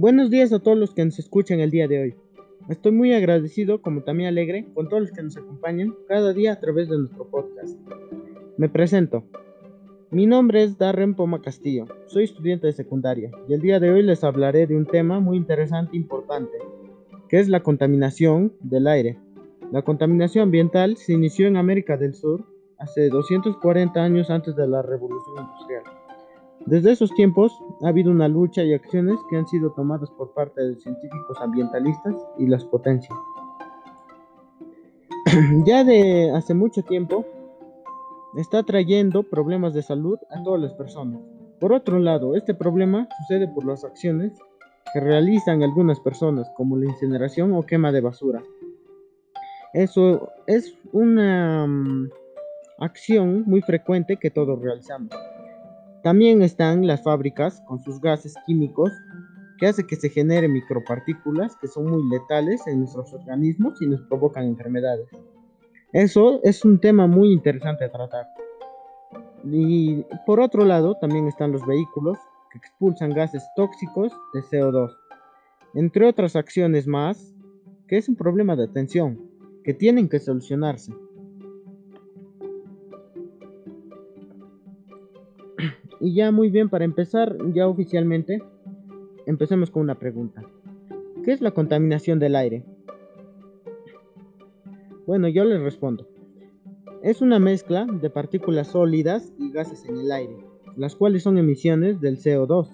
Buenos días a todos los que nos escuchan el día de hoy. Estoy muy agradecido, como también alegre, con todos los que nos acompañan cada día a través de nuestro podcast. Me presento. Mi nombre es Darren Poma Castillo, soy estudiante de secundaria y el día de hoy les hablaré de un tema muy interesante e importante, que es la contaminación del aire. La contaminación ambiental se inició en América del Sur hace 240 años antes de la Revolución Industrial. Desde esos tiempos ha habido una lucha y acciones que han sido tomadas por parte de científicos ambientalistas y las potencias. ya de hace mucho tiempo está trayendo problemas de salud a todas las personas. Por otro lado, este problema sucede por las acciones que realizan algunas personas, como la incineración o quema de basura. Eso es una mm, acción muy frecuente que todos realizamos. También están las fábricas con sus gases químicos que hace que se generen micropartículas que son muy letales en nuestros organismos y nos provocan enfermedades. Eso es un tema muy interesante a tratar. Y por otro lado, también están los vehículos que expulsan gases tóxicos de CO2, entre otras acciones más, que es un problema de atención, que tienen que solucionarse. Y ya muy bien, para empezar ya oficialmente, empecemos con una pregunta. ¿Qué es la contaminación del aire? Bueno, yo les respondo. Es una mezcla de partículas sólidas y gases en el aire, las cuales son emisiones del CO2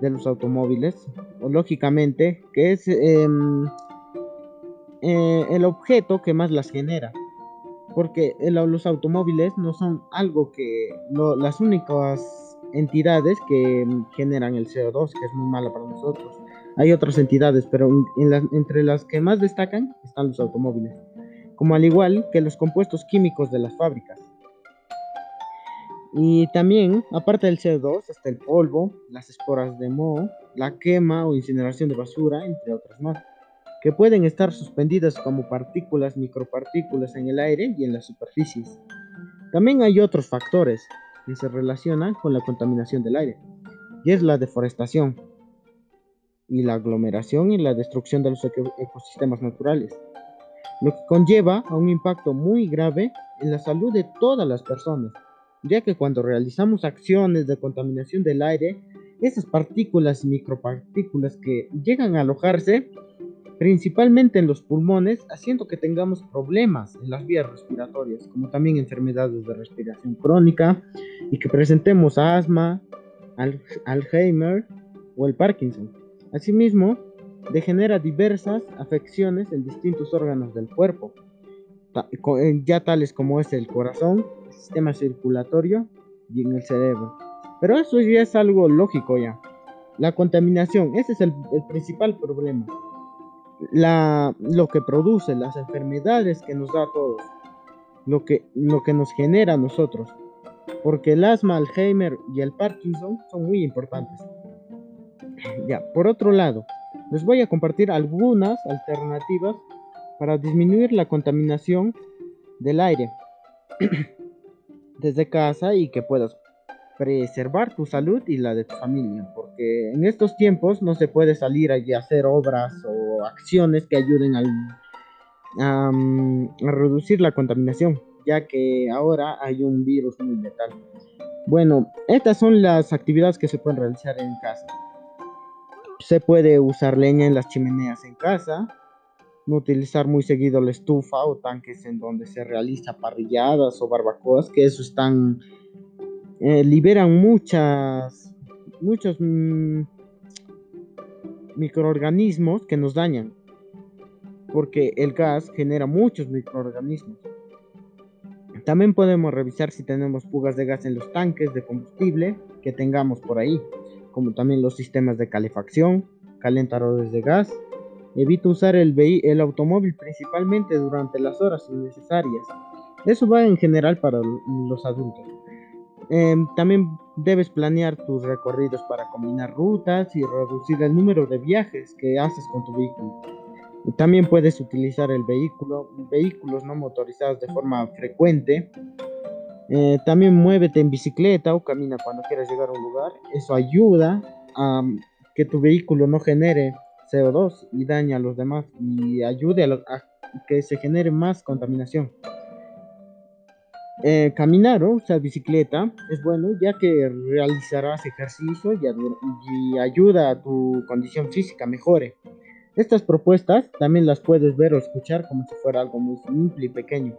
de los automóviles, o lógicamente, que es em, eh, el objeto que más las genera porque los automóviles no son algo que las únicas entidades que generan el CO2, que es muy mala para nosotros. Hay otras entidades, pero entre las que más destacan están los automóviles, como al igual que los compuestos químicos de las fábricas. Y también, aparte del CO2, está el polvo, las esporas de moho, la quema o incineración de basura, entre otras más que pueden estar suspendidas como partículas, micropartículas en el aire y en las superficies. También hay otros factores que se relacionan con la contaminación del aire, y es la deforestación y la aglomeración y la destrucción de los ecosistemas naturales, lo que conlleva a un impacto muy grave en la salud de todas las personas, ya que cuando realizamos acciones de contaminación del aire, esas partículas y micropartículas que llegan a alojarse principalmente en los pulmones, haciendo que tengamos problemas en las vías respiratorias, como también enfermedades de respiración crónica y que presentemos asma, Alzheimer o el Parkinson. Asimismo, degenera diversas afecciones en distintos órganos del cuerpo, eh, ya tales como es el corazón, el sistema circulatorio y en el cerebro. Pero eso ya es algo lógico ya. La contaminación, ese es el principal problema la, lo que produce, las enfermedades que nos da a todos, lo que, lo que nos genera a nosotros. Porque el asma, Alzheimer y el Parkinson son muy importantes. Ya, por otro lado, les voy a compartir algunas alternativas para disminuir la contaminación del aire desde casa y que puedas preservar tu salud y la de tu familia, porque en estos tiempos no se puede salir allí a hacer obras o acciones que ayuden a, reducir la contaminación, ya que ahora hay un virus muy letal. Bueno, estas son las actividades que se pueden realizar en casa. Se puede usar leña en las chimeneas en casa, no utilizar muy seguido la estufa o tanques en donde se realiza parrilladas o barbacoas, que eso están eh, liberan muchas, muchos mm, microorganismos que nos dañan, porque el gas genera muchos microorganismos. También podemos revisar si tenemos fugas de gas en los tanques de combustible que tengamos por ahí, como también los sistemas de calefacción, calentadores de gas. Evita usar el, el automóvil principalmente durante las horas innecesarias. Eso va en general para los adultos. Em, también debes planear tus recorridos para combinar rutas y reducir el número de viajes que haces con tu vehículo. también puedes utilizar el vehículo, vehículos no motorizados de forma frecuente. Eh, también muévete en bicicleta o camina cuando quieras llegar a un lugar. Eso ayuda a que tu vehículo no genere CO2 y dañe a los demás y ayude a, que se genere más contaminación. Eh, caminar o usar bicicleta es bueno ya que realizarás ejercicio y, y, ayuda a tu condición física mejore. Estas propuestas también las puedes ver o escuchar como si fuera algo muy simple y pequeño,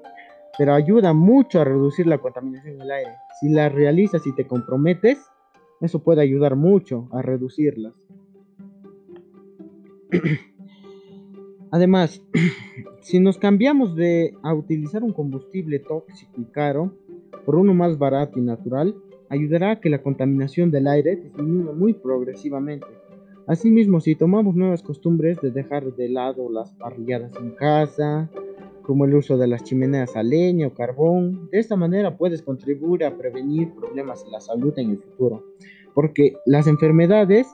pero ayuda mucho a reducir la contaminación del aire. Si las realizas y te comprometes, eso puede ayudar mucho a reducirlas. Además, si nos cambiamos de a utilizar un combustible tóxico y caro por uno más barato y natural, ayudará a que la contaminación del aire disminuya muy progresivamente. Asimismo, si tomamos nuevas costumbres de dejar de lado las parrilladas en casa, como el uso de las chimeneas a leña o carbón, de esta manera puedes contribuir a prevenir problemas de la salud en el futuro, porque las enfermedades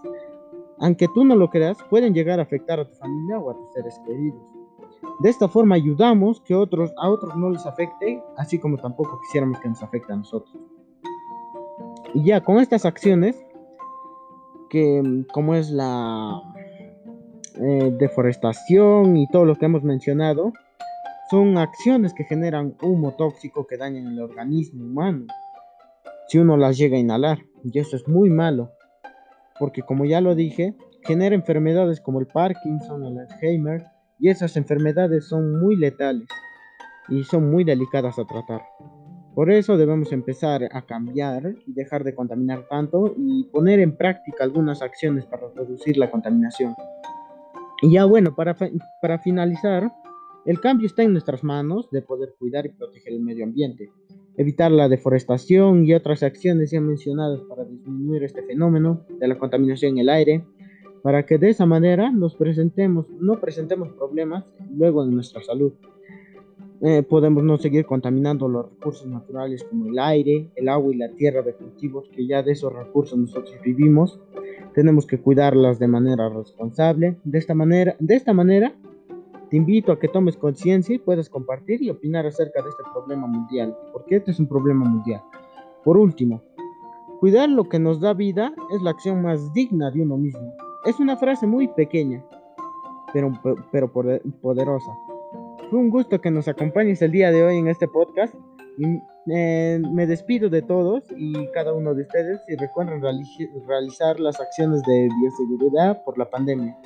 aunque tú no lo creas, pueden llegar a afectar a tu familia o a tus seres queridos. De esta forma ayudamos que otros, a otros no les afecte, así como tampoco quisiéramos que nos afecte a nosotros. Y ya con estas acciones, que como es la eh, deforestación y todo lo que hemos mencionado, son acciones que generan humo tóxico que dañan el organismo humano si uno las llega a inhalar. Y eso es muy malo porque como ya lo dije, genera enfermedades como el Parkinson, el Alzheimer, y esas enfermedades son muy letales y son muy delicadas a tratar. Por eso debemos empezar a cambiar y dejar de contaminar tanto y poner en práctica algunas acciones para reducir la contaminación. Y ya bueno, para, para finalizar, el cambio está en nuestras manos de poder cuidar y proteger el medio ambiente evitar la deforestación y otras acciones ya mencionadas para disminuir este fenómeno de la contaminación en el aire, para que de esa manera nos presentemos, no presentemos problemas luego en nuestra salud. Eh, podemos no seguir contaminando los recursos naturales como el aire, el agua y la tierra de cultivos, que ya de esos recursos nosotros vivimos. Tenemos que cuidarlas de manera responsable. De esta manera, de esta manera te invito a que tomes conciencia y puedas compartir y opinar acerca de este problema mundial, porque este es un problema mundial. Por último, cuidar lo que nos da vida es la acción más digna de uno mismo. Es una frase muy pequeña, pero, pero poderosa. Fue un gusto que nos acompañes el día de hoy en este podcast. Y, eh, me despido de todos y cada uno de ustedes y recuerden realizar las acciones de bioseguridad por la pandemia.